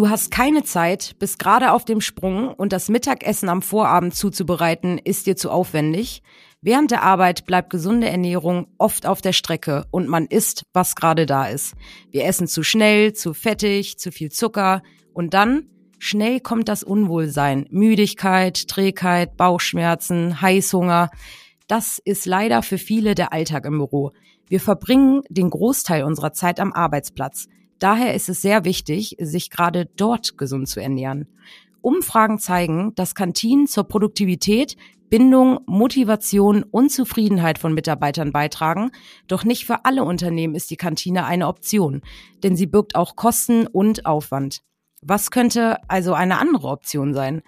Du hast keine Zeit, bist gerade auf dem Sprung und das Mittagessen am Vorabend zuzubereiten ist dir zu aufwendig. Während der Arbeit bleibt gesunde Ernährung oft auf der Strecke und man isst, was gerade da ist. Wir essen zu schnell, zu fettig, zu viel Zucker und dann schnell kommt das Unwohlsein, Müdigkeit, Trägheit, Bauchschmerzen, Heißhunger. Das ist leider für viele der Alltag im Büro. Wir verbringen den Großteil unserer Zeit am Arbeitsplatz. Daher ist es sehr wichtig, sich gerade dort gesund zu ernähren. Umfragen zeigen, dass Kantinen zur Produktivität, Bindung, Motivation und Zufriedenheit von Mitarbeitern beitragen. Doch nicht für alle Unternehmen ist die Kantine eine Option, denn sie birgt auch Kosten und Aufwand. Was könnte also eine andere Option sein?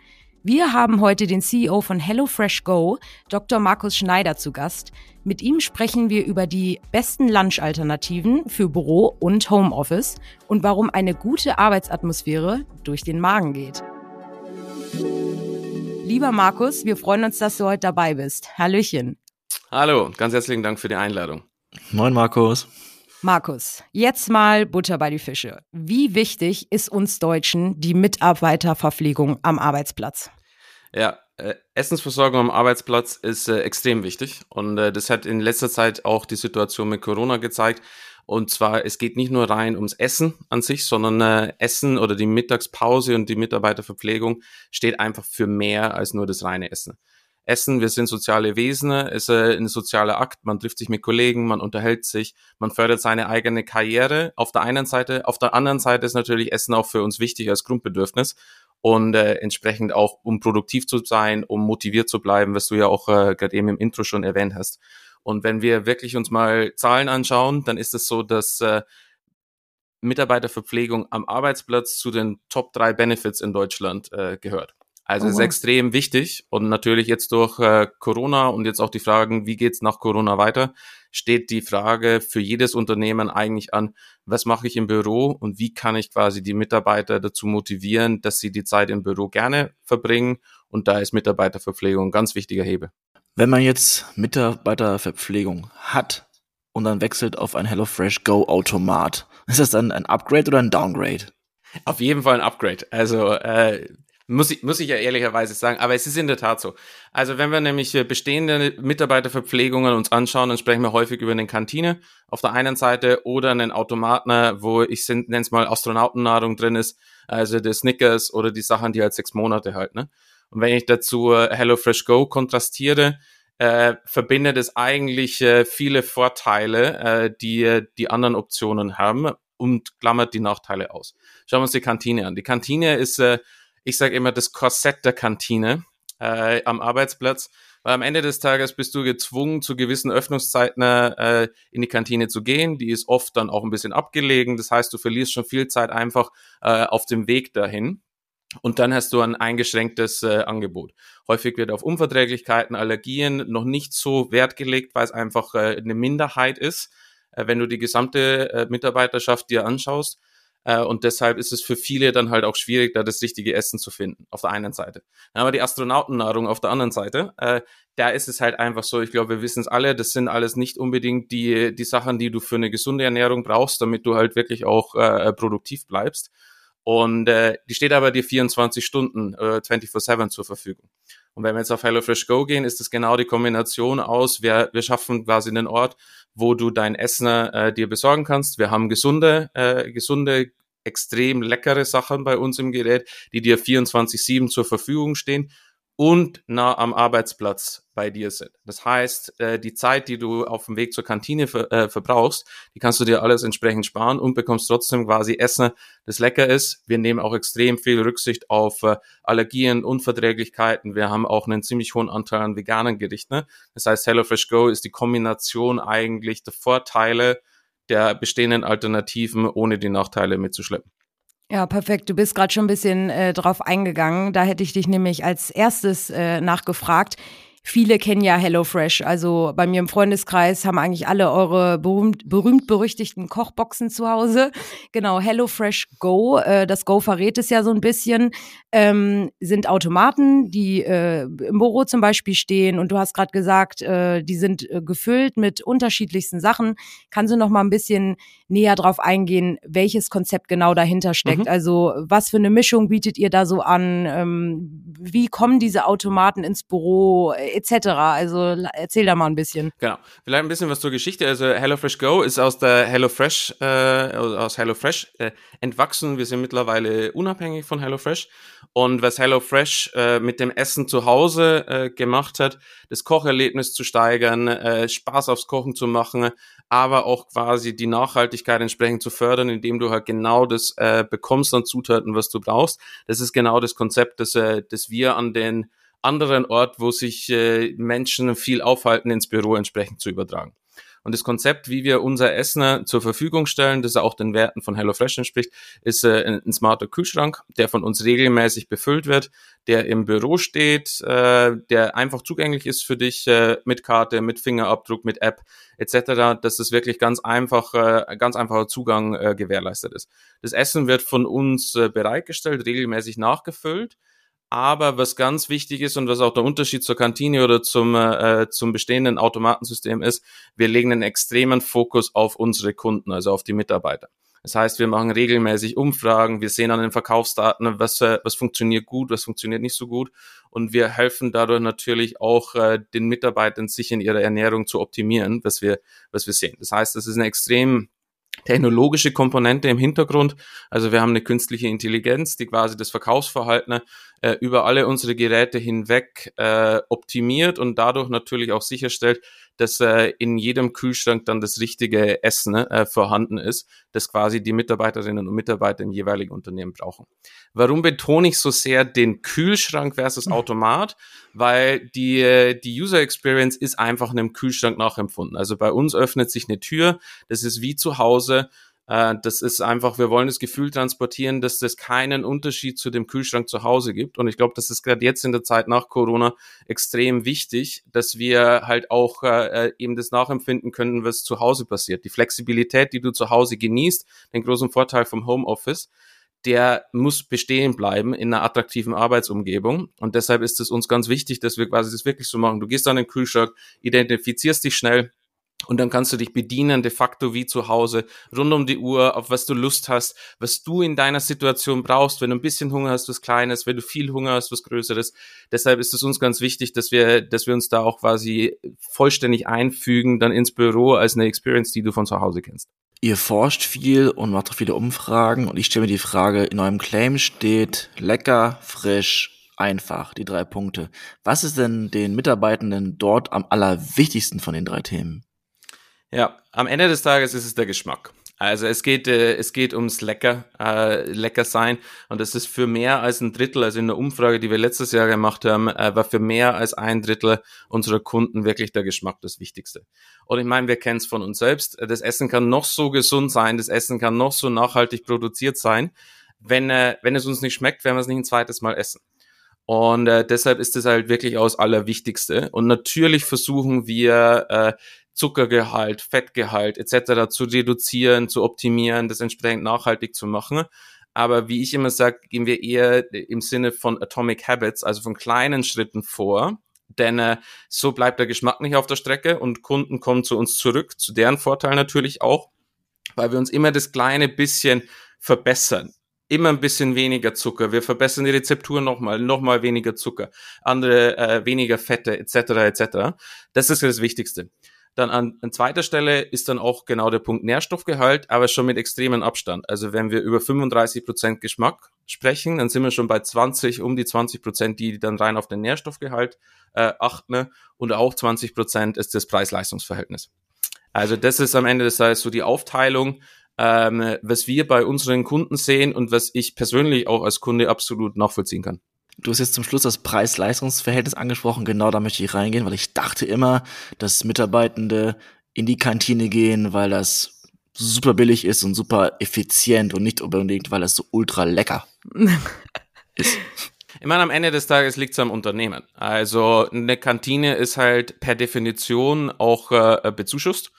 Wir haben heute den CEO von HelloFresh Go, Dr. Markus Schneider, zu Gast. Mit ihm sprechen wir über die besten Lunch-Alternativen für Büro und Homeoffice und warum eine gute Arbeitsatmosphäre durch den Magen geht. Lieber Markus, wir freuen uns, dass du heute dabei bist. Hallöchen. Hallo, ganz herzlichen Dank für die Einladung. Moin, Markus. Markus, jetzt mal Butter bei die Fische. Wie wichtig ist uns Deutschen die Mitarbeiterverpflegung am Arbeitsplatz? Ja, äh, Essensversorgung am Arbeitsplatz ist äh, extrem wichtig und äh, das hat in letzter Zeit auch die Situation mit Corona gezeigt. Und zwar, es geht nicht nur rein ums Essen an sich, sondern äh, Essen oder die Mittagspause und die Mitarbeiterverpflegung steht einfach für mehr als nur das reine Essen. Essen, wir sind soziale Wesen, ist äh, ein sozialer Akt, man trifft sich mit Kollegen, man unterhält sich, man fördert seine eigene Karriere auf der einen Seite, auf der anderen Seite ist natürlich Essen auch für uns wichtig als Grundbedürfnis und äh, entsprechend auch, um produktiv zu sein, um motiviert zu bleiben, was du ja auch äh, gerade eben im Intro schon erwähnt hast. Und wenn wir wirklich uns mal Zahlen anschauen, dann ist es so, dass äh, Mitarbeiterverpflegung am Arbeitsplatz zu den Top drei Benefits in Deutschland äh, gehört. Also oh, wow. ist extrem wichtig und natürlich jetzt durch äh, Corona und jetzt auch die Fragen, wie geht's nach Corona weiter, steht die Frage für jedes Unternehmen eigentlich an, was mache ich im Büro und wie kann ich quasi die Mitarbeiter dazu motivieren, dass sie die Zeit im Büro gerne verbringen und da ist Mitarbeiterverpflegung ein ganz wichtiger Hebel. Wenn man jetzt Mitarbeiterverpflegung hat und dann wechselt auf ein HelloFresh Go Automat, ist das dann ein Upgrade oder ein Downgrade? Auf jeden Fall ein Upgrade. Also äh, muss ich, muss ich ja ehrlicherweise sagen, aber es ist in der Tat so. Also wenn wir nämlich äh, bestehende Mitarbeiterverpflegungen uns anschauen, dann sprechen wir häufig über eine Kantine auf der einen Seite oder einen Automaten, wo ich nenne es mal Astronautennahrung drin ist, also die Snickers oder die Sachen, die halt sechs Monate halt. Ne? Und wenn ich dazu äh, HelloFresh Go kontrastiere, äh, verbindet es eigentlich äh, viele Vorteile, äh, die äh, die anderen Optionen haben und klammert die Nachteile aus. Schauen wir uns die Kantine an. Die Kantine ist äh, ich sage immer, das Korsett der Kantine äh, am Arbeitsplatz. Weil am Ende des Tages bist du gezwungen, zu gewissen Öffnungszeiten äh, in die Kantine zu gehen. Die ist oft dann auch ein bisschen abgelegen. Das heißt, du verlierst schon viel Zeit einfach äh, auf dem Weg dahin. Und dann hast du ein eingeschränktes äh, Angebot. Häufig wird auf Unverträglichkeiten, Allergien noch nicht so Wert gelegt, weil es einfach äh, eine Minderheit ist. Äh, wenn du die gesamte äh, Mitarbeiterschaft dir anschaust, äh, und deshalb ist es für viele dann halt auch schwierig, da das richtige Essen zu finden, auf der einen Seite. Aber die Astronautennahrung auf der anderen Seite, äh, da ist es halt einfach so, ich glaube, wir wissen es alle, das sind alles nicht unbedingt die, die Sachen, die du für eine gesunde Ernährung brauchst, damit du halt wirklich auch äh, produktiv bleibst. Und äh, die steht aber dir 24 Stunden, äh, 24-7 zur Verfügung. Und wenn wir jetzt auf HelloFresh Go gehen, ist das genau die Kombination aus, wir, wir schaffen quasi einen Ort, wo du dein Essen äh, dir besorgen kannst. Wir haben gesunde, äh, gesunde, extrem leckere Sachen bei uns im Gerät, die dir 24-7 zur Verfügung stehen und nah am Arbeitsplatz bei dir sind. Das heißt, äh, die Zeit, die du auf dem Weg zur Kantine äh, verbrauchst, die kannst du dir alles entsprechend sparen und bekommst trotzdem quasi Essen, das lecker ist. Wir nehmen auch extrem viel Rücksicht auf äh, Allergien, Unverträglichkeiten. Wir haben auch einen ziemlich hohen Anteil an veganen Gerichten. Ne? Das heißt, HelloFresh Go ist die Kombination eigentlich der Vorteile der bestehenden Alternativen, ohne die Nachteile mitzuschleppen. Ja, perfekt. Du bist gerade schon ein bisschen äh, drauf eingegangen. Da hätte ich dich nämlich als erstes äh, nachgefragt. Viele kennen ja HelloFresh. Also bei mir im Freundeskreis haben eigentlich alle eure berühmt, berühmt berüchtigten Kochboxen zu Hause. Genau, HelloFresh Go, äh, das Go verrät es ja so ein bisschen, ähm, sind Automaten, die äh, im Büro zum Beispiel stehen. Und du hast gerade gesagt, äh, die sind äh, gefüllt mit unterschiedlichsten Sachen. Kannst du noch mal ein bisschen näher drauf eingehen, welches Konzept genau dahinter steckt? Mhm. Also was für eine Mischung bietet ihr da so an? Ähm, wie kommen diese Automaten ins Büro etc.? Also erzähl da mal ein bisschen. Genau, vielleicht ein bisschen was zur Geschichte. Also HelloFresh Go ist aus der HelloFresh äh, aus HelloFresh äh, entwachsen. Wir sind mittlerweile unabhängig von HelloFresh und was HelloFresh äh, mit dem Essen zu Hause äh, gemacht hat, das Kocherlebnis zu steigern, äh, Spaß aufs Kochen zu machen, aber auch quasi die Nachhaltigkeit entsprechend zu fördern, indem du halt genau das äh, bekommst an Zutaten, was du brauchst. Das ist genau das Konzept, das, äh, das wir an den anderen Ort, wo sich äh, Menschen viel aufhalten, ins Büro entsprechend zu übertragen. Und das Konzept, wie wir unser Essen zur Verfügung stellen, das auch den Werten von HelloFresh entspricht, ist äh, ein, smarter Kühlschrank, der von uns regelmäßig befüllt wird, der im Büro steht, äh, der einfach zugänglich ist für dich äh, mit Karte, mit Fingerabdruck, mit App etc., dass es wirklich ganz einfach, äh, ganz einfacher Zugang äh, gewährleistet ist. Das Essen wird von uns äh, bereitgestellt, regelmäßig nachgefüllt. Aber was ganz wichtig ist und was auch der Unterschied zur Kantine oder zum, äh, zum bestehenden Automatensystem ist, wir legen einen extremen Fokus auf unsere Kunden, also auf die Mitarbeiter. Das heißt, wir machen regelmäßig Umfragen, wir sehen an den Verkaufsdaten, was, äh, was funktioniert gut, was funktioniert nicht so gut. Und wir helfen dadurch natürlich auch äh, den Mitarbeitern, sich in ihrer Ernährung zu optimieren, was wir, was wir sehen. Das heißt, das ist eine extrem technologische Komponente im Hintergrund. Also wir haben eine künstliche Intelligenz, die quasi das Verkaufsverhalten äh, über alle unsere Geräte hinweg äh, optimiert und dadurch natürlich auch sicherstellt, dass äh, in jedem Kühlschrank dann das richtige Essen äh, vorhanden ist, das quasi die Mitarbeiterinnen und Mitarbeiter im jeweiligen Unternehmen brauchen. Warum betone ich so sehr den Kühlschrank versus mhm. Automat? Weil die, äh, die User Experience ist einfach einem Kühlschrank nachempfunden. Also bei uns öffnet sich eine Tür, das ist wie zu Hause äh, das ist einfach, wir wollen das Gefühl transportieren, dass das keinen Unterschied zu dem Kühlschrank zu Hause gibt. Und ich glaube, das ist gerade jetzt in der Zeit nach Corona extrem wichtig, dass wir halt auch äh, äh, eben das nachempfinden können, was zu Hause passiert. Die Flexibilität, die du zu Hause genießt, den großen Vorteil vom Homeoffice, der muss bestehen bleiben in einer attraktiven Arbeitsumgebung. Und deshalb ist es uns ganz wichtig, dass wir quasi das wirklich so machen. Du gehst an den Kühlschrank, identifizierst dich schnell, und dann kannst du dich bedienen, de facto wie zu Hause, rund um die Uhr, auf was du Lust hast, was du in deiner Situation brauchst. Wenn du ein bisschen Hunger hast, was Kleines, wenn du viel Hunger hast, was Größeres. Deshalb ist es uns ganz wichtig, dass wir, dass wir uns da auch quasi vollständig einfügen, dann ins Büro als eine Experience, die du von zu Hause kennst. Ihr forscht viel und macht auch viele Umfragen und ich stelle mir die Frage, in eurem Claim steht lecker, frisch, einfach, die drei Punkte. Was ist denn den Mitarbeitenden dort am allerwichtigsten von den drei Themen? Ja, am Ende des Tages ist es der Geschmack. Also es geht, äh, es geht ums Lecker, äh, lecker sein. Und das ist für mehr als ein Drittel, also in der Umfrage, die wir letztes Jahr gemacht haben, äh, war für mehr als ein Drittel unserer Kunden wirklich der Geschmack das Wichtigste. Und ich meine, wir kennen es von uns selbst. Das Essen kann noch so gesund sein, das Essen kann noch so nachhaltig produziert sein. Wenn, äh, wenn es uns nicht schmeckt, werden wir es nicht ein zweites Mal essen. Und äh, deshalb ist es halt wirklich aus Allerwichtigste. Und natürlich versuchen wir, äh, Zuckergehalt, Fettgehalt etc. zu reduzieren, zu optimieren, das entsprechend nachhaltig zu machen. Aber wie ich immer sage, gehen wir eher im Sinne von Atomic Habits, also von kleinen Schritten vor. Denn äh, so bleibt der Geschmack nicht auf der Strecke und Kunden kommen zu uns zurück, zu deren Vorteil natürlich auch, weil wir uns immer das kleine bisschen verbessern immer ein bisschen weniger Zucker. Wir verbessern die Rezeptur nochmal, nochmal weniger Zucker, andere äh, weniger Fette etc. etc. Das ist das Wichtigste. Dann an, an zweiter Stelle ist dann auch genau der Punkt Nährstoffgehalt, aber schon mit extremen Abstand. Also wenn wir über 35 Prozent Geschmack sprechen, dann sind wir schon bei 20, um die 20 Prozent, die dann rein auf den Nährstoffgehalt äh, achten. Und auch 20 Prozent ist das Preis-Leistungs-Verhältnis. Also das ist am Ende des Tages so die Aufteilung, ähm, was wir bei unseren Kunden sehen und was ich persönlich auch als Kunde absolut nachvollziehen kann. Du hast jetzt zum Schluss das Preis-Leistungs-Verhältnis angesprochen. Genau da möchte ich reingehen, weil ich dachte immer, dass Mitarbeitende in die Kantine gehen, weil das super billig ist und super effizient und nicht unbedingt, weil das so ultra lecker ist. Ich meine, am Ende des Tages liegt es am Unternehmen. Also eine Kantine ist halt per Definition auch äh, bezuschusst.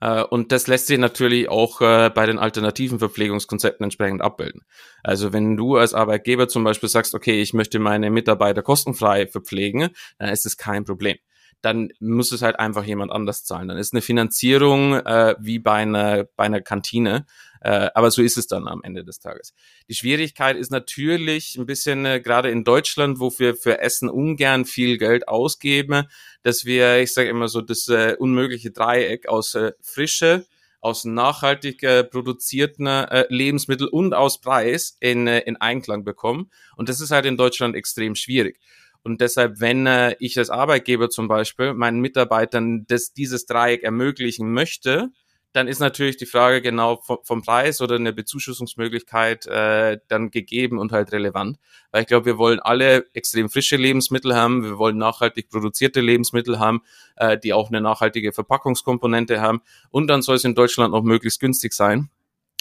Äh, und das lässt sich natürlich auch äh, bei den alternativen Verpflegungskonzepten entsprechend abbilden. Also wenn du als Arbeitgeber zum Beispiel sagst, okay, ich möchte meine Mitarbeiter kostenfrei verpflegen, dann ist es kein Problem dann muss es halt einfach jemand anders zahlen. Dann ist eine Finanzierung äh, wie bei einer, bei einer Kantine. Äh, aber so ist es dann am Ende des Tages. Die Schwierigkeit ist natürlich ein bisschen, äh, gerade in Deutschland, wo wir für Essen ungern viel Geld ausgeben, dass wir, ich sage immer so, das äh, unmögliche Dreieck aus äh, Frische, aus nachhaltig äh, produzierten äh, Lebensmitteln und aus Preis in, äh, in Einklang bekommen. Und das ist halt in Deutschland extrem schwierig. Und deshalb, wenn äh, ich als Arbeitgeber zum Beispiel meinen Mitarbeitern das, dieses Dreieck ermöglichen möchte, dann ist natürlich die Frage genau vom, Preis oder eine Bezuschussungsmöglichkeit äh, dann gegeben und halt relevant. Weil ich glaube, wir wollen alle extrem frische Lebensmittel haben, wir wollen nachhaltig produzierte Lebensmittel haben, äh, die auch eine nachhaltige Verpackungskomponente haben und dann soll es in Deutschland noch möglichst günstig sein.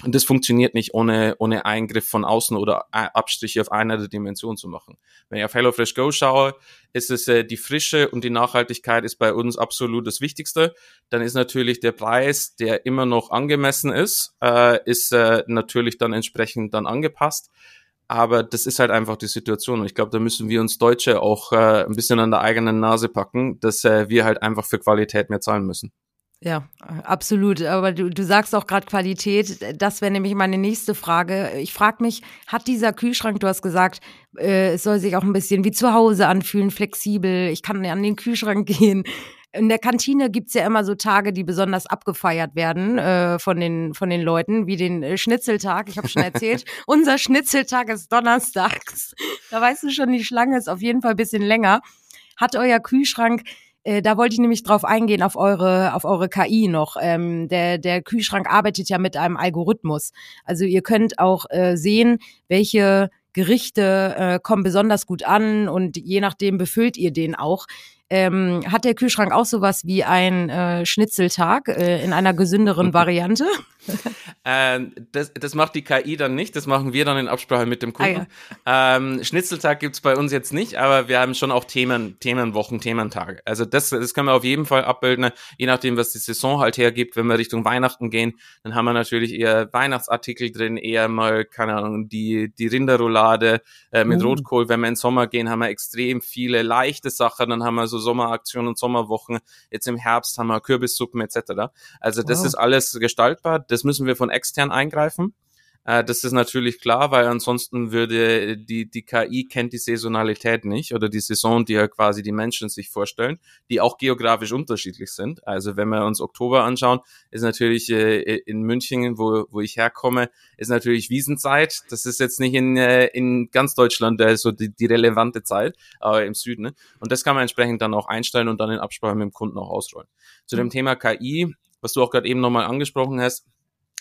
Und das funktioniert nicht ohne, ohne Eingriff von außen oder Abstriche auf einer der Dimensionen zu machen. Wenn ich auf HelloFresh Go schaue, ist es äh, die Frische und die Nachhaltigkeit ist bei uns absolut das Wichtigste. Dann ist natürlich der Preis, der immer noch angemessen ist, äh, ist äh, natürlich dann entsprechend dann angepasst. Aber das ist halt einfach die Situation. Und ich glaube, da müssen wir uns Deutsche auch äh, ein bisschen an der eigenen Nase packen, dass äh, wir halt einfach für Qualität mehr zahlen müssen. Ja, absolut. Aber du, du sagst auch gerade Qualität. Das wäre nämlich meine nächste Frage. Ich frage mich, hat dieser Kühlschrank, du hast gesagt, äh, es soll sich auch ein bisschen wie zu Hause anfühlen, flexibel. Ich kann an den Kühlschrank gehen. In der Kantine gibt's ja immer so Tage, die besonders abgefeiert werden äh, von, den, von den Leuten, wie den äh, Schnitzeltag. Ich habe schon erzählt, unser Schnitzeltag ist donnerstags. Da weißt du schon, die Schlange ist auf jeden Fall bisschen länger. Hat euer Kühlschrank äh, da wollte ich nämlich drauf eingehen, auf eure, auf eure KI noch. Ähm, der, der Kühlschrank arbeitet ja mit einem Algorithmus. Also ihr könnt auch äh, sehen, welche Gerichte äh, kommen besonders gut an und je nachdem befüllt ihr den auch. Ähm, hat der Kühlschrank auch sowas wie ein äh, Schnitzeltag äh, in einer gesünderen Variante? ähm, das, das macht die KI dann nicht, das machen wir dann in Absprache mit dem Kunden. Ah, ja. ähm, Schnitzeltag gibt's bei uns jetzt nicht, aber wir haben schon auch Themen, Themenwochen, Thementage. Also das, das können wir auf jeden Fall abbilden, je nachdem, was die Saison halt hergibt. Wenn wir Richtung Weihnachten gehen, dann haben wir natürlich eher Weihnachtsartikel drin, eher mal, keine Ahnung, die, die Rinderroulade äh, mit uh. Rotkohl. Wenn wir in den Sommer gehen, haben wir extrem viele leichte Sachen, dann haben wir so so Sommeraktionen und Sommerwochen. Jetzt im Herbst haben wir Kürbissuppen etc. Also das wow. ist alles gestaltbar. Das müssen wir von extern eingreifen. Äh, das ist natürlich klar, weil ansonsten würde die, die KI kennt die Saisonalität nicht oder die Saison, die ja quasi die Menschen sich vorstellen, die auch geografisch unterschiedlich sind. Also wenn wir uns Oktober anschauen, ist natürlich äh, in München, wo, wo ich herkomme, ist natürlich Wiesenzeit. Das ist jetzt nicht in, äh, in ganz Deutschland äh, so die, die relevante Zeit, aber im Süden. Ne? Und das kann man entsprechend dann auch einstellen und dann in Absprache mit dem Kunden auch ausrollen. Zu dem mhm. Thema KI, was du auch gerade eben nochmal angesprochen hast,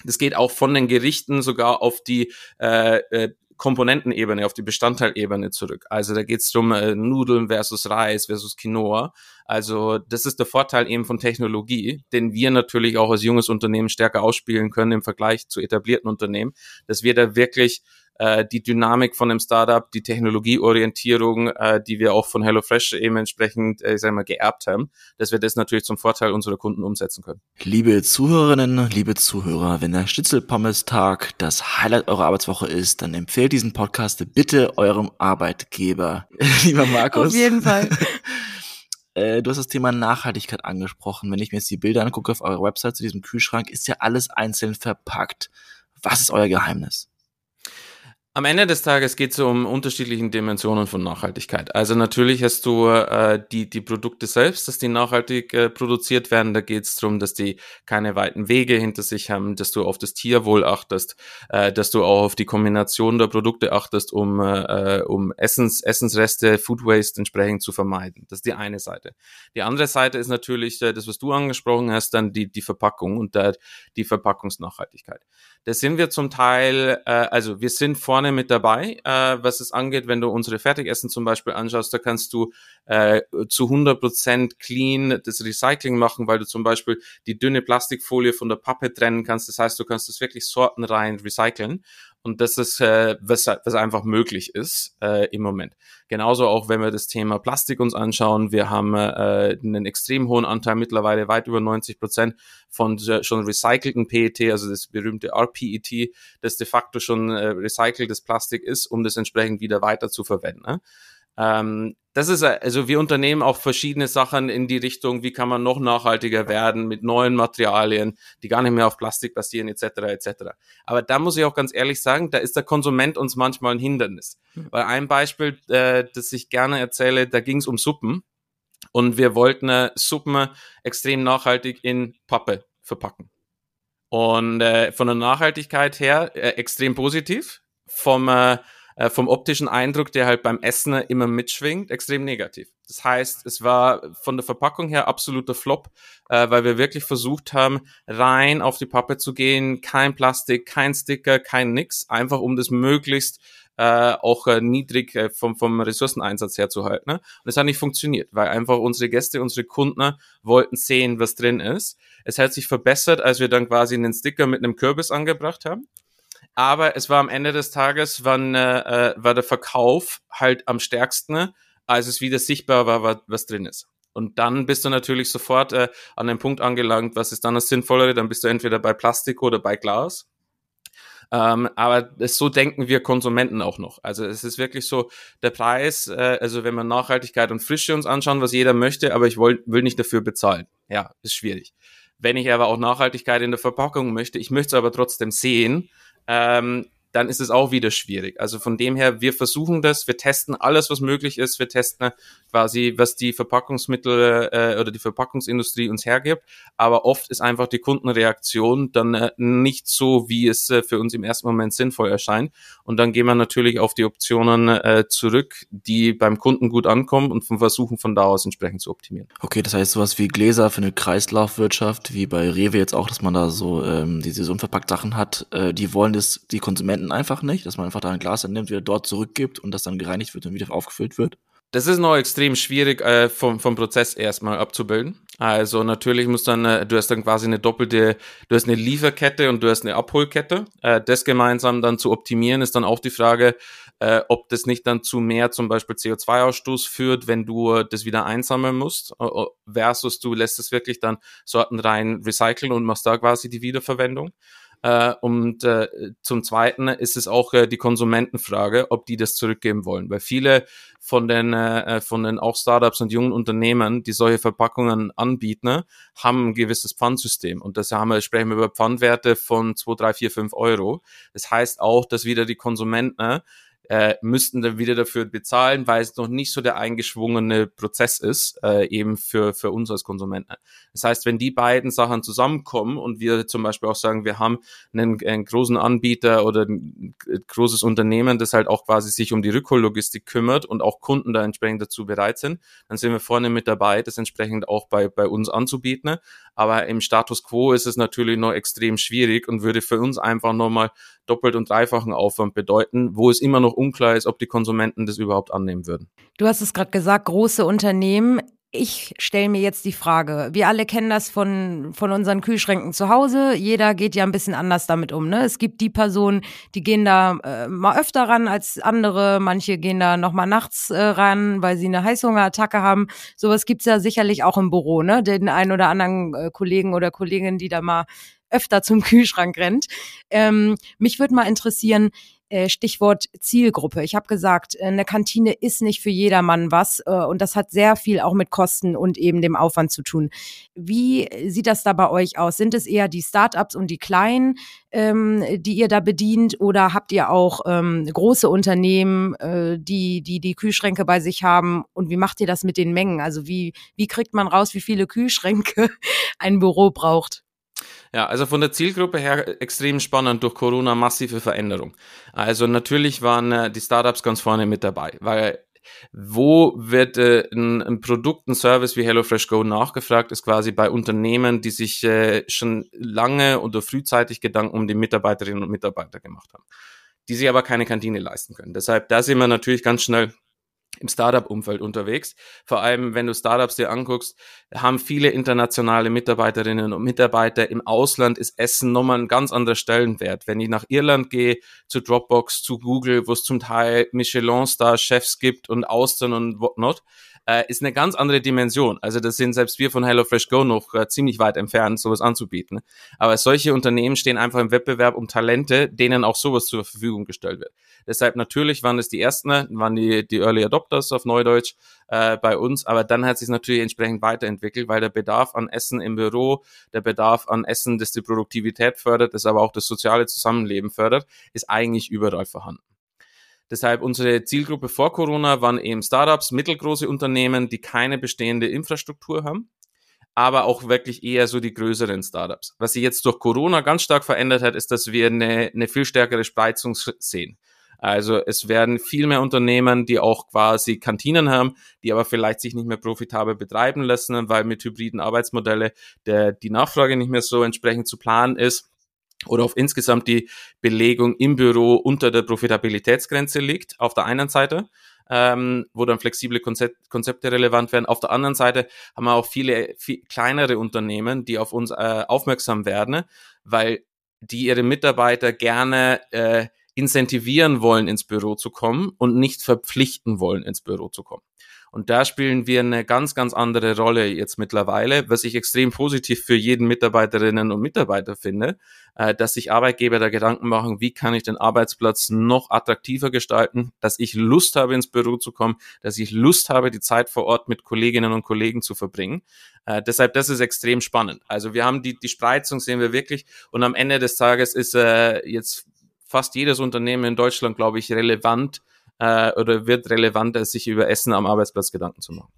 das geht auch von den Gerichten sogar auf die äh, äh, Komponentenebene, auf die Bestandteilebene zurück. Also da geht es darum, äh, Nudeln versus Reis versus Quinoa. Also das ist der Vorteil eben von Technologie, den wir natürlich auch als junges Unternehmen stärker ausspielen können im Vergleich zu etablierten Unternehmen, dass wir da wirklich äh, die Dynamik von einem Startup, die Technologieorientierung, äh, die wir auch von HelloFresh eben entsprechend, äh, sagen wir, geerbt haben, dass wir das natürlich zum Vorteil unserer Kunden umsetzen können. Liebe Zuhörerinnen, liebe Zuhörer, wenn der Schnitzelpommes-Tag das Highlight eurer Arbeitswoche ist, dann empfehlt diesen Podcast bitte eurem Arbeitgeber. Lieber Markus. Auf jeden Fall. Äh, du hast das Thema Nachhaltigkeit angesprochen. Wenn ich mir jetzt die Bilder angucke auf eurer Website zu diesem Kühlschrank, ist ja alles einzeln verpackt. Was ist euer Geheimnis? Am Ende des Tages geht es um unterschiedlichen Dimensionen von Nachhaltigkeit. Also natürlich hast du äh, die, die Produkte selbst, dass die nachhaltig äh, produziert werden. Da geht es darum, dass die keine weiten Wege hinter sich haben, dass du auf das Tierwohl achtest, äh, dass du auch auf die Kombination der Produkte achtest, um, äh, um Essens, Essensreste, Food Waste entsprechend zu vermeiden. Das ist die eine Seite. Die andere Seite ist natürlich äh, das, was du angesprochen hast, dann die, die Verpackung und äh, die Verpackungsnachhaltigkeit. Da sind wir zum Teil, äh, also wir sind vorne mit dabei, äh, was es angeht, wenn du unsere Fertigessen zum Beispiel anschaust, da kannst du äh, zu 100% clean das Recycling machen, weil du zum Beispiel die dünne Plastikfolie von der Pappe trennen kannst. Das heißt, du kannst das wirklich sortenrein recyceln. Und das ist, äh, was, was einfach möglich ist äh, im Moment. Genauso auch, wenn wir das Thema Plastik uns anschauen. Wir haben äh, einen extrem hohen Anteil, mittlerweile weit über 90 Prozent von äh, schon recycelten PET, also das berühmte RPET, das de facto schon äh, recyceltes Plastik ist, um das entsprechend wieder weiter zu verwenden. Ne? Ähm, das ist, also wir unternehmen auch verschiedene Sachen in die Richtung, wie kann man noch nachhaltiger werden mit neuen Materialien, die gar nicht mehr auf Plastik basieren, etc. etc. Aber da muss ich auch ganz ehrlich sagen, da ist der Konsument uns manchmal ein Hindernis. Mhm. Weil ein Beispiel, äh, das ich gerne erzähle, da ging es um Suppen und wir wollten äh, Suppen extrem nachhaltig in Pappe verpacken. Und äh, von der Nachhaltigkeit her äh, extrem positiv. Vom äh, äh, vom optischen Eindruck, der halt beim Essen immer mitschwingt, extrem negativ. Das heißt, es war von der Verpackung her absoluter Flop, äh, weil wir wirklich versucht haben, rein auf die Pappe zu gehen, kein Plastik, kein Sticker, kein nix, einfach um das möglichst äh, auch äh, niedrig äh, vom, vom Ressourceneinsatz her zu halten. Ne? Und es hat nicht funktioniert, weil einfach unsere Gäste, unsere Kunden wollten sehen, was drin ist. Es hat sich verbessert, als wir dann quasi einen Sticker mit einem Kürbis angebracht haben aber es war am Ende des Tages, wann, äh, war der Verkauf halt am stärksten, als es wieder sichtbar war, was drin ist. Und dann bist du natürlich sofort äh, an den Punkt angelangt, was ist dann das Sinnvollere, dann bist du entweder bei Plastik oder bei Glas. Ähm, aber das, so denken wir Konsumenten auch noch. Also es ist wirklich so, der Preis, äh, also wenn wir Nachhaltigkeit und Frische uns anschauen, was jeder möchte, aber ich will, will nicht dafür bezahlen. Ja, ist schwierig. Wenn ich aber auch Nachhaltigkeit in der Verpackung möchte, ich möchte es aber trotzdem sehen, ähm, dann ist es auch wieder schwierig. Also von dem her, wir versuchen das, wir testen alles, was möglich ist, wir testen quasi, was die Verpackungsmittel äh, oder die Verpackungsindustrie uns hergibt, aber oft ist einfach die Kundenreaktion dann äh, nicht so, wie es äh, für uns im ersten Moment sinnvoll erscheint und dann gehen wir natürlich auf die Optionen äh, zurück, die beim Kunden gut ankommen und versuchen von da aus entsprechend zu optimieren. Okay, das heißt sowas wie Gläser für eine Kreislaufwirtschaft, wie bei Rewe jetzt auch, dass man da so ähm, diese unverpackt Sachen hat, äh, die wollen das die Konsumenten Patienten einfach nicht, dass man einfach da ein Glas nimmt, wieder dort zurückgibt und das dann gereinigt wird und wieder aufgefüllt wird? Das ist noch extrem schwierig äh, vom, vom Prozess erstmal abzubilden. Also natürlich muss dann, äh, du hast dann quasi eine doppelte, du hast eine Lieferkette und du hast eine Abholkette. Äh, das gemeinsam dann zu optimieren, ist dann auch die Frage, äh, ob das nicht dann zu mehr zum Beispiel CO2-Ausstoß führt, wenn du das wieder einsammeln musst, äh, äh, versus du lässt es wirklich dann sortenrein recyceln und machst da quasi die Wiederverwendung. Äh, und äh, zum Zweiten ist es auch äh, die Konsumentenfrage, ob die das zurückgeben wollen. Weil viele von den, äh, von den auch Startups und jungen Unternehmen, die solche Verpackungen anbieten, haben ein gewisses Pfandsystem. Und das haben wir, sprechen wir über Pfandwerte von 2, 3, 4, 5 Euro. Das heißt auch, dass wieder die Konsumenten äh, müssten dann wieder dafür bezahlen, weil es noch nicht so der eingeschwungene Prozess ist, äh, eben für, für uns als Konsumenten. Das heißt, wenn die beiden Sachen zusammenkommen und wir zum Beispiel auch sagen, wir haben einen, einen großen Anbieter oder ein großes Unternehmen, das halt auch quasi sich um die Rückhollogistik kümmert und auch Kunden da entsprechend dazu bereit sind, dann sind wir vorne mit dabei, das entsprechend auch bei, bei uns anzubieten. Aber im Status quo ist es natürlich noch extrem schwierig und würde für uns einfach nochmal doppelt und dreifachen Aufwand bedeuten, wo es immer noch unklar ist, ob die Konsumenten das überhaupt annehmen würden. Du hast es gerade gesagt, große Unternehmen ich stelle mir jetzt die Frage, wir alle kennen das von, von unseren Kühlschränken zu Hause. Jeder geht ja ein bisschen anders damit um. Ne? Es gibt die Personen, die gehen da äh, mal öfter ran als andere. Manche gehen da noch mal nachts äh, ran, weil sie eine Heißhungerattacke haben. Sowas gibt's ja sicherlich auch im Büro. Ne? Den einen oder anderen äh, Kollegen oder Kollegin, die da mal öfter zum Kühlschrank rennt. Ähm, mich würde mal interessieren, äh, Stichwort Zielgruppe. Ich habe gesagt, eine Kantine ist nicht für jedermann was äh, und das hat sehr viel auch mit Kosten und eben dem Aufwand zu tun. Wie sieht das da bei euch aus? Sind es eher die Startups und die Kleinen, ähm, die ihr da bedient oder habt ihr auch ähm, große Unternehmen, äh, die, die die Kühlschränke bei sich haben und wie macht ihr das mit den Mengen? Also wie, wie kriegt man raus, wie viele Kühlschränke ein Büro braucht? Ja, also von der Zielgruppe her extrem spannend durch Corona massive Veränderung. Also natürlich waren äh, die Startups ganz vorne mit dabei, weil wo wird äh, ein, ein, Produkt, ein Service wie HelloFresh Go nachgefragt, ist quasi bei Unternehmen, die sich äh, schon lange oder frühzeitig Gedanken um die Mitarbeiterinnen und Mitarbeiter gemacht haben, die sich aber keine Kantine leisten können. Deshalb, da sind wir natürlich ganz schnell im Startup-Umfeld unterwegs. Vor allem, wenn du Startups dir anguckst, haben viele internationale Mitarbeiterinnen und Mitarbeiter. Im Ausland ist Essen nochmal ein ganz anderer Stellenwert. Wenn ich nach Irland gehe, zu Dropbox, zu Google, wo es zum Teil Michelin-Star-Chefs gibt und Austern und whatnot, äh, ist eine ganz andere Dimension. Also das sind selbst wir von HelloFresh Go noch äh, ziemlich weit entfernt, sowas anzubieten. Aber solche Unternehmen stehen einfach im Wettbewerb um Talente, denen auch sowas zur Verfügung gestellt wird. Deshalb natürlich waren es die ersten, waren die, die Early Adopters auf Neudeutsch äh, bei uns, aber dann hat sich natürlich entsprechend weiterentwickelt, weil der Bedarf an Essen im Büro, der Bedarf an Essen, das die Produktivität fördert, das aber auch das soziale Zusammenleben fördert, ist eigentlich überall vorhanden. Deshalb unsere Zielgruppe vor Corona waren eben Startups, mittelgroße Unternehmen, die keine bestehende Infrastruktur haben, aber auch wirklich eher so die größeren Startups. Was sich jetzt durch Corona ganz stark verändert hat, ist, dass wir eine, eine viel stärkere Spreizung sehen. Also es werden viel mehr Unternehmen, die auch quasi Kantinen haben, die aber vielleicht sich nicht mehr profitabel betreiben lassen, weil mit hybriden Arbeitsmodelle der, die Nachfrage nicht mehr so entsprechend zu planen ist oder auf insgesamt die Belegung im Büro unter der Profitabilitätsgrenze liegt, auf der einen Seite, ähm, wo dann flexible Konzept, Konzepte relevant werden. Auf der anderen Seite haben wir auch viele viel kleinere Unternehmen, die auf uns äh, aufmerksam werden, weil die ihre Mitarbeiter gerne äh, incentivieren wollen, ins Büro zu kommen und nicht verpflichten wollen, ins Büro zu kommen. Und da spielen wir eine ganz, ganz andere Rolle jetzt mittlerweile, was ich extrem positiv für jeden Mitarbeiterinnen und Mitarbeiter finde, äh, dass sich Arbeitgeber da Gedanken machen, wie kann ich den Arbeitsplatz noch attraktiver gestalten, dass ich Lust habe, ins Büro zu kommen, dass ich Lust habe, die Zeit vor Ort mit Kolleginnen und Kollegen zu verbringen. Äh, deshalb, das ist extrem spannend. Also wir haben die, die Spreizung, sehen wir wirklich. Und am Ende des Tages ist äh, jetzt fast jedes Unternehmen in Deutschland, glaube ich, relevant äh, oder wird relevanter, sich über Essen am Arbeitsplatz Gedanken zu machen.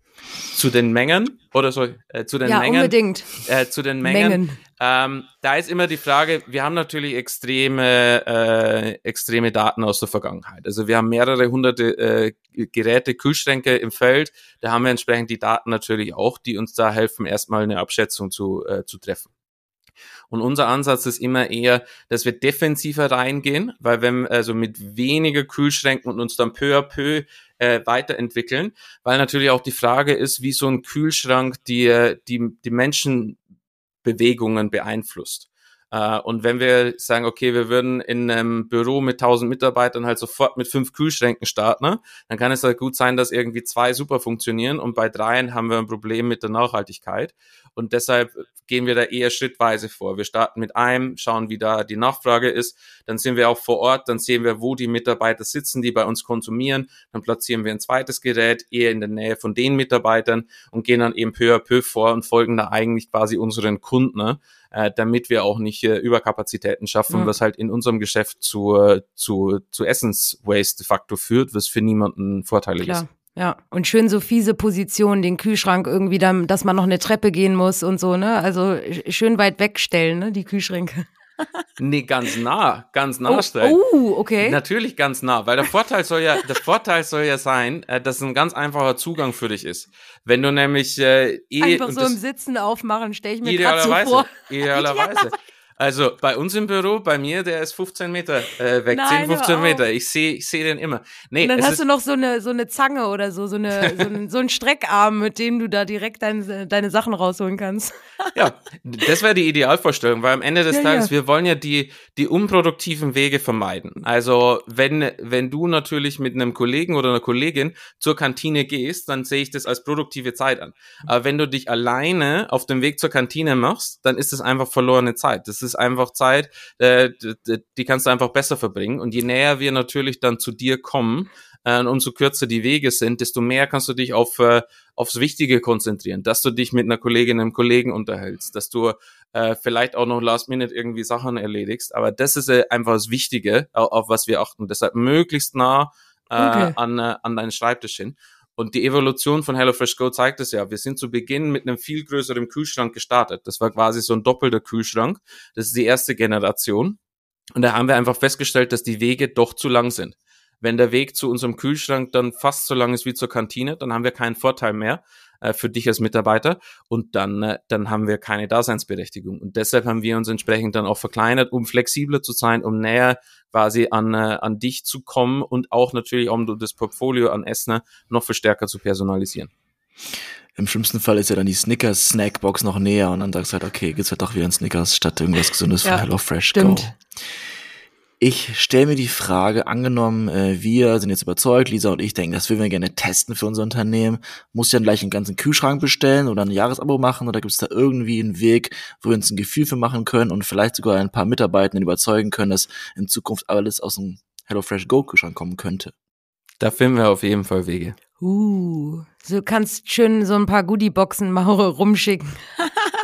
Zu den Mengen oder so, äh, zu den ja, Mengen. unbedingt. Äh, zu den Mengen. Mengen. Ähm, da ist immer die Frage, wir haben natürlich extreme, äh, extreme Daten aus der Vergangenheit. Also wir haben mehrere hunderte äh, Geräte, Kühlschränke im Feld. Da haben wir entsprechend die Daten natürlich auch, die uns da helfen, erstmal eine Abschätzung zu, äh, zu treffen. Und unser Ansatz ist immer eher, dass wir defensiver reingehen, weil wenn also mit weniger Kühlschränken und uns dann peu à peu äh, weiterentwickeln, weil natürlich auch die Frage ist, wie so ein Kühlschrank die, die, die Menschenbewegungen beeinflusst. Uh, und wenn wir sagen, okay, wir würden in einem Büro mit 1000 Mitarbeitern halt sofort mit fünf Kühlschränken starten, ne, dann kann es halt gut sein, dass irgendwie zwei super funktionieren und bei dreien haben wir ein Problem mit der Nachhaltigkeit. Und deshalb gehen wir da eher schrittweise vor. Wir starten mit einem, schauen, wie da die Nachfrage ist. Dann sind wir auch vor Ort, dann sehen wir, wo die Mitarbeiter sitzen, die bei uns konsumieren. Dann platzieren wir ein zweites Gerät eher in der Nähe von den Mitarbeitern und gehen dann eben peu à peu vor und folgen da eigentlich quasi unseren Kunden, ne? äh, damit wir auch nicht äh, Überkapazitäten schaffen, mhm. was halt in unserem Geschäft zu, zu, zu Essenswaste de facto führt, was für niemanden vorteilig Klar. ist. Ja, und schön so fiese Positionen, den Kühlschrank irgendwie, dann, dass man noch eine Treppe gehen muss und so, ne? Also schön weit wegstellen, ne, die Kühlschränke. nee, ganz nah, ganz nah oh, stellen. Oh, okay. Natürlich ganz nah, weil der Vorteil soll ja, der Vorteil soll ja sein, äh, dass es ein ganz einfacher Zugang für dich ist. Wenn du nämlich äh, eh einfach so im Sitzen aufmachen, stelle ich mir gerade so vor. Idealerweise. Also bei uns im Büro, bei mir, der ist 15 Meter äh, weg, Nein, 10, 15 Meter. Ich sehe ich seh den immer. Nee, Und dann hast du noch so eine, so eine Zange oder so, so, eine, so, ein, so einen Streckarm, mit dem du da direkt deine, deine Sachen rausholen kannst. ja, das wäre die Idealvorstellung, weil am Ende des ja, Tages, ja. wir wollen ja die, die unproduktiven Wege vermeiden. Also wenn, wenn du natürlich mit einem Kollegen oder einer Kollegin zur Kantine gehst, dann sehe ich das als produktive Zeit an. Aber wenn du dich alleine auf dem Weg zur Kantine machst, dann ist es einfach verlorene Zeit. Das ist ist einfach Zeit, äh, die kannst du einfach besser verbringen. Und je näher wir natürlich dann zu dir kommen, äh, umso kürzer die Wege sind, desto mehr kannst du dich auf äh, aufs Wichtige konzentrieren, dass du dich mit einer Kollegin, einem Kollegen unterhältst, dass du äh, vielleicht auch noch last minute irgendwie Sachen erledigst. Aber das ist äh, einfach das Wichtige, auf, auf was wir achten. Deshalb möglichst nah äh, okay. an, äh, an deinen Schreibtisch hin. Und die Evolution von HelloFresh Go zeigt es ja. Wir sind zu Beginn mit einem viel größeren Kühlschrank gestartet. Das war quasi so ein doppelter Kühlschrank. Das ist die erste Generation. Und da haben wir einfach festgestellt, dass die Wege doch zu lang sind. Wenn der Weg zu unserem Kühlschrank dann fast so lang ist wie zur Kantine, dann haben wir keinen Vorteil mehr. äh, für dich als Mitarbeiter und dann, äh, dann haben wir keine Daseinsberechtigung. Und deshalb haben wir uns entsprechend dann auch verkleinert, um flexibler zu sein, um näher quasi an, äh, an dich zu kommen und auch natürlich, um das Portfolio an Essner noch viel stärker zu personalisieren. Im schlimmsten Fall ist ja dann die Snickers Snackbox noch näher und dann sagst du halt, okay, gibt's halt doch wieder ein Snickers statt irgendwas Gesundes ja, von HelloFresh. Stimmt. Go. Ich stelle mir die Frage, angenommen, äh, wir sind jetzt überzeugt, Lisa und ich denken, das würden wir gerne testen für unser Unternehmen. Muss ich dann gleich einen ganzen Kühlschrank bestellen oder ein Jahresabo machen oder gibt es da irgendwie einen Weg, wo wir uns ein Gefühl für machen können und vielleicht sogar ein paar Mitarbeitenden überzeugen können, dass in Zukunft alles aus dem HelloFresh Go Kühlschrank kommen könnte? Da finden wir auf jeden Fall Wege. Uh, so kannst schön so ein paar Goodieboxen mal rumschicken.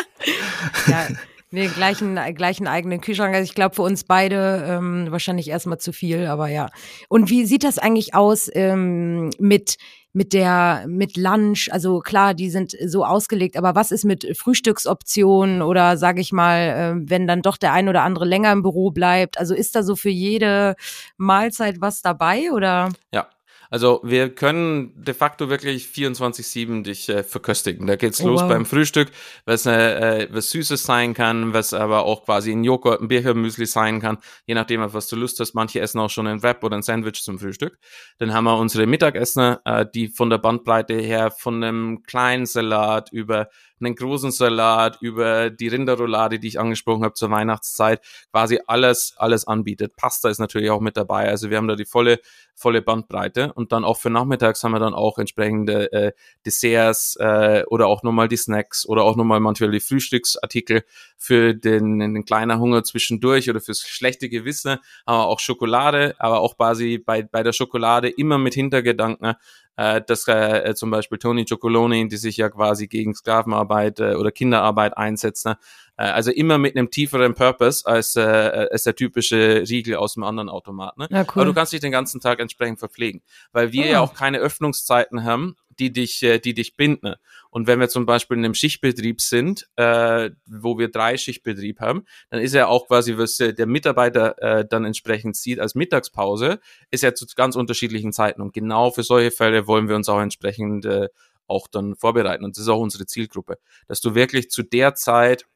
ja, Nee, gleichen, gleichen eigenen Kühlschrank. Also ich glaube für uns beide ähm, wahrscheinlich erstmal zu viel, aber ja. Und wie sieht das eigentlich aus ähm, mit mit der mit Lunch? Also klar, die sind so ausgelegt, aber was ist mit Frühstücksoptionen oder sage ich mal, äh, wenn dann doch der ein oder andere länger im Büro bleibt? Also ist da so für jede Mahlzeit was dabei oder? Ja, also wir können de facto wirklich 24-7 dich äh, verköstigen. Da geht's oh, los wow. beim Frühstück, was, äh, äh, was Süßes sein kann, was aber auch quasi ein Joghurt, ein Birchermüsli sein kann, je nachdem, auf was du Lust hast. Manche essen auch schon ein Wrap oder ein Sandwich zum Frühstück. Dann haben wir unsere Mittagessen, äh, die von der Bandbreite her von einem kleinen Salat über einen großen Salat, über die Rinderroulade, die ich angesprochen habe zur Weihnachtszeit, quasi alles, alles anbietet. Pasta ist natürlich auch mit dabei. Also wir haben da die volle, volle Bandbreite. Und dann auch für nachmittags haben wir dann auch entsprechende äh, Desserts äh, oder auch nochmal die Snacks oder auch nochmal manchmal die Frühstücksartikel für den, den kleinen Hunger zwischendurch oder fürs schlechte Gewissen. Aber auch Schokolade, aber auch quasi bei, bei der Schokolade immer mit Hintergedanken, äh, dass äh, zum Beispiel Tony Chocoloni, die sich ja quasi gegen Sklavenarbeit äh, oder Kinderarbeit einsetzt, ne? äh, also immer mit einem tieferen Purpose als, äh, als der typische Riegel aus dem anderen Automat. Ne? Ja, cool. Aber du kannst dich den ganzen Tag entsprechend verpflegen, weil wir oh. ja auch keine Öffnungszeiten haben, die dich, äh, die dich binden. Ne? Und wenn wir zum Beispiel in einem Schichtbetrieb sind, äh, wo wir drei Schichtbetrieb haben, dann ist ja auch quasi, was äh, der Mitarbeiter äh, dann entsprechend sieht als Mittagspause, ist ja zu ganz unterschiedlichen Zeiten. Und genau für solche Fälle wollen wir uns auch entsprechend äh, auch dann vorbereiten. Und das ist auch unsere Zielgruppe, dass du wirklich zu der Zeit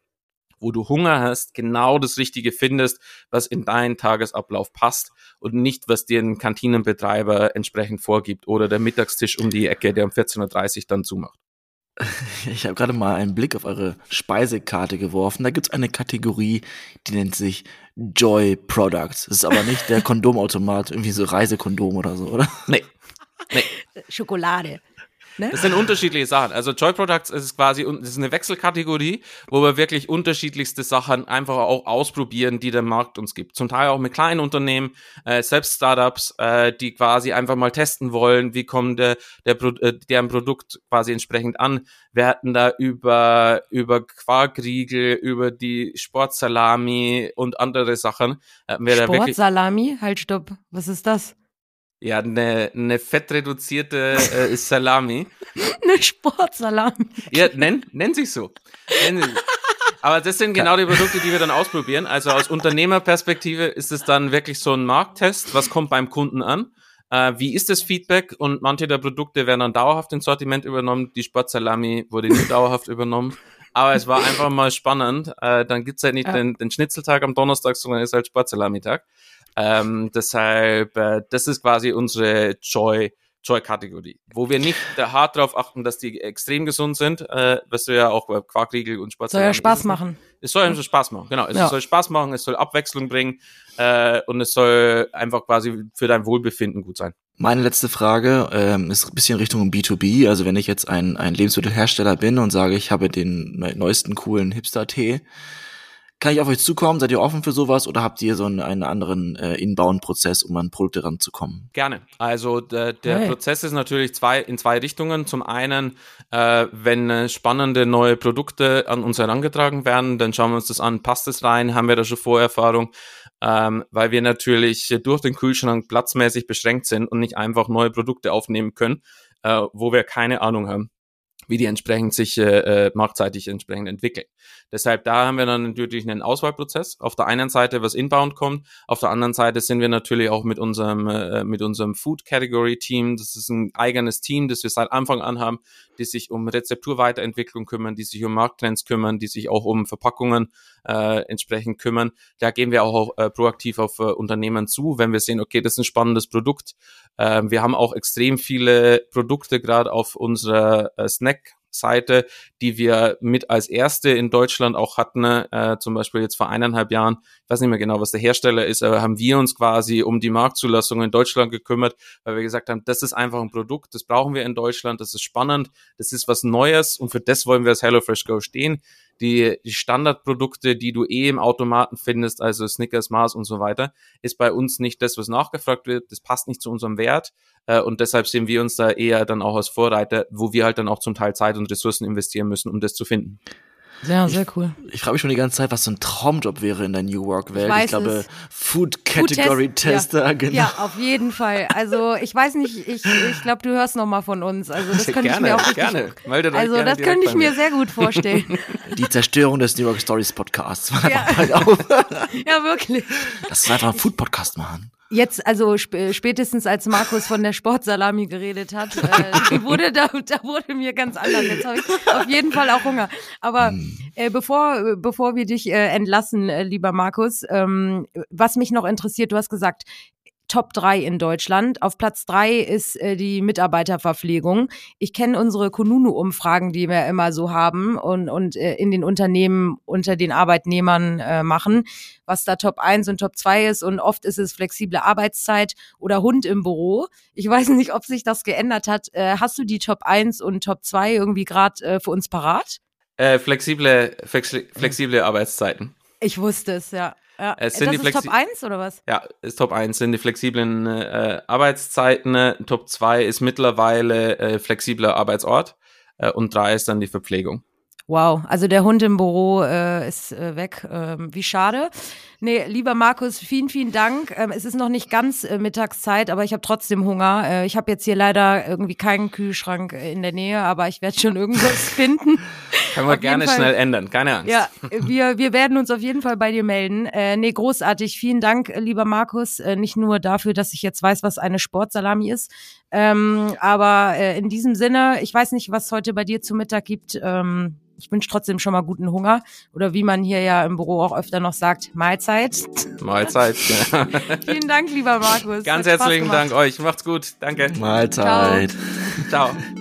wo du Hunger hast, genau das Richtige findest, was in deinen Tagesablauf passt und nicht, was dir ein Kantinenbetreiber entsprechend vorgibt oder der Mittagstisch um die Ecke, der um 14.30 Uhr dann zumacht. Ich habe gerade mal einen Blick auf eure Speisekarte geworfen. Da gibt's eine Kategorie, die nennt sich Joy Products. Das ist aber nicht der Kondomautomat, irgendwie so Reisekondom oder so, oder? Nee. nee. Schokolade. Ne? Das sind unterschiedliche Sachen. Also Joy Products ist quasi das ist eine Wechselkategorie, wo wir wirklich unterschiedlichste Sachen einfach auch ausprobieren, die der Markt uns gibt. Zum Teil auch mit kleinen Unternehmen, äh, selbst Startups, äh, die quasi einfach mal testen wollen, wie kommt der, der Pro äh, deren Produkt quasi entsprechend an. Wir hatten da über über Quarkriegel, über die Sportsalami und andere Sachen. Sportsalami? Halt, stopp. Was ist das? Ja, eine, eine fettreduzierte äh, Salami. eine Sportsalami. Ja, nenn, nenn sich so. Nenn sich. Aber das sind genau die Produkte, die wir dann ausprobieren. Also aus Unternehmerperspektive ist es dann wirklich so ein Markttest. Was kommt beim Kunden an? Äh, wie ist das Feedback? Und manche der Produkte werden dann dauerhaft ins Sortiment übernommen. Die Sportsalami wurde nicht dauerhaft übernommen. Aber es war einfach mal spannend. Äh, dann gibt's halt nicht ja. den, den Schnitzeltag am Donnerstag, sondern ist halt Sportsalami-Tag. Ähm, deshalb, äh, das ist quasi unsere Joy. Joy-Kategorie, wo wir nicht hart darauf achten, dass die extrem gesund sind, äh, was du ja auch bei Quarkriegel und Sport Soll ja Spaß machen. Es soll einfach Spaß machen, genau. Es ja. soll Spaß machen, es soll Abwechslung bringen äh, und es soll einfach quasi für dein Wohlbefinden gut sein. Meine letzte Frage ähm, ist ein bisschen Richtung B2B. Also wenn ich jetzt ein, ein Lebensmittelhersteller bin und sage, ich habe den neuesten coolen Hipster-Tee, kann ich auf euch zukommen? Seid ihr offen für sowas oder habt ihr so einen, einen anderen äh, Inbound-Prozess, um an Produkte ranzukommen? Gerne. Also der, der hey. Prozess ist natürlich zwei, in zwei Richtungen. Zum einen, äh, wenn äh, spannende neue Produkte an uns herangetragen werden, dann schauen wir uns das an, passt es rein, haben wir da schon Vorerfahrung, ähm, weil wir natürlich durch den Kühlschrank platzmäßig beschränkt sind und nicht einfach neue Produkte aufnehmen können, äh, wo wir keine Ahnung haben wie die entsprechend sich äh, äh marktseitig entsprechend entwickeln. Deshalb da haben wir dann natürlich einen Auswahlprozess. Auf der einen Seite, was inbound kommt, auf der anderen Seite sind wir natürlich auch mit unserem äh, mit unserem Food Category Team. Das ist ein eigenes Team, das wir seit Anfang an haben, die sich um Rezepturweiterentwicklung kümmern, die sich um Markttrends kümmern, die sich auch um Verpackungen äh, entsprechend kümmern. Da gehen wir auch äh, proaktiv auf äh, Unternehmen zu, wenn wir sehen, okay, das ist ein spannendes Produkt. Äh, wir haben auch extrem viele Produkte gerade auf unserer äh, Snack Seite, die wir mit als erste in Deutschland auch hatten, äh, zum Beispiel jetzt vor eineinhalb Jahren, ich weiß nicht mehr genau, was der Hersteller ist, aber haben wir uns quasi um die Marktzulassung in Deutschland gekümmert, weil wir gesagt haben, das ist einfach ein Produkt, das brauchen wir in Deutschland, das ist spannend, das ist was Neues und für das wollen wir als HelloFresh Go stehen die, die Standardprodukte, die du eh im Automaten findest, also Snickers, Mars und so weiter, ist bei uns nicht das, was nachgefragt wird. Das passt nicht zu unserem Wert. Äh, und deshalb sehen wir uns da eher dann auch als Vorreiter, wo wir halt dann auch zum Teil Zeit und Ressourcen investieren müssen, um das zu finden. Ja, sehr cool. Ich, ich frage mich schon die ganze Zeit, was so ein Traumjob wäre in der New Work-Welt. Ich, ich, glaube, Food Category Food Tester, ja. genau. Ja, auf jeden Fall. Also ich weiß nicht, ich, ich glaube, du hörst noch mal von uns. Also das könnte gerne, ich mir auch richtig, gerne. Meldet also gerne das könnte ich mir sehr gut vorstellen. Die Zerstörung des New York Stories Podcasts. Ja. ja, wirklich. Lass uns einfach einen Food-Podcast machen. Jetzt, also sp spätestens als Markus von der Sportsalami geredet hat, äh, wurde da, da wurde mir ganz anders. Jetzt habe ich auf jeden Fall auch Hunger. Aber hm. äh, bevor, bevor wir dich äh, entlassen, äh, lieber Markus, ähm, was mich noch interessiert, du hast gesagt, Top 3 in Deutschland. Auf Platz 3 ist äh, die Mitarbeiterverpflegung. Ich kenne unsere Konunu-Umfragen, die wir immer so haben und, und äh, in den Unternehmen unter den Arbeitnehmern äh, machen, was da Top 1 und Top 2 ist. Und oft ist es flexible Arbeitszeit oder Hund im Büro. Ich weiß nicht, ob sich das geändert hat. Äh, hast du die Top 1 und Top 2 irgendwie gerade äh, für uns parat? Äh, flexible, flexi flexible Arbeitszeiten. Ich wusste es, ja. Ja, es sind das die ist Top 1 oder was? Ja, ist Top 1 sind die flexiblen äh, Arbeitszeiten. Top 2 ist mittlerweile äh, flexibler Arbeitsort äh, und 3 ist dann die Verpflegung. Wow, also der Hund im Büro äh, ist äh, weg. Ähm, wie schade. Nee, lieber Markus, vielen, vielen Dank. Ähm, es ist noch nicht ganz äh, Mittagszeit, aber ich habe trotzdem Hunger. Äh, ich habe jetzt hier leider irgendwie keinen Kühlschrank äh, in der Nähe, aber ich werde schon irgendwas finden. Können wir auf gerne schnell ändern, keine Angst. Ja, wir, wir werden uns auf jeden Fall bei dir melden. Äh, nee, großartig. Vielen Dank, lieber Markus. Äh, nicht nur dafür, dass ich jetzt weiß, was eine Sportsalami ist, ähm, aber äh, in diesem Sinne, ich weiß nicht, was heute bei dir zu Mittag gibt. Ähm, ich wünsche trotzdem schon mal guten Hunger. Oder wie man hier ja im Büro auch öfter noch sagt, Mahlzeit. Mahlzeit, ja. Vielen Dank, lieber Markus. Ganz herzlichen Dank euch. Macht's gut. Danke. Mahlzeit. Ciao. Ciao.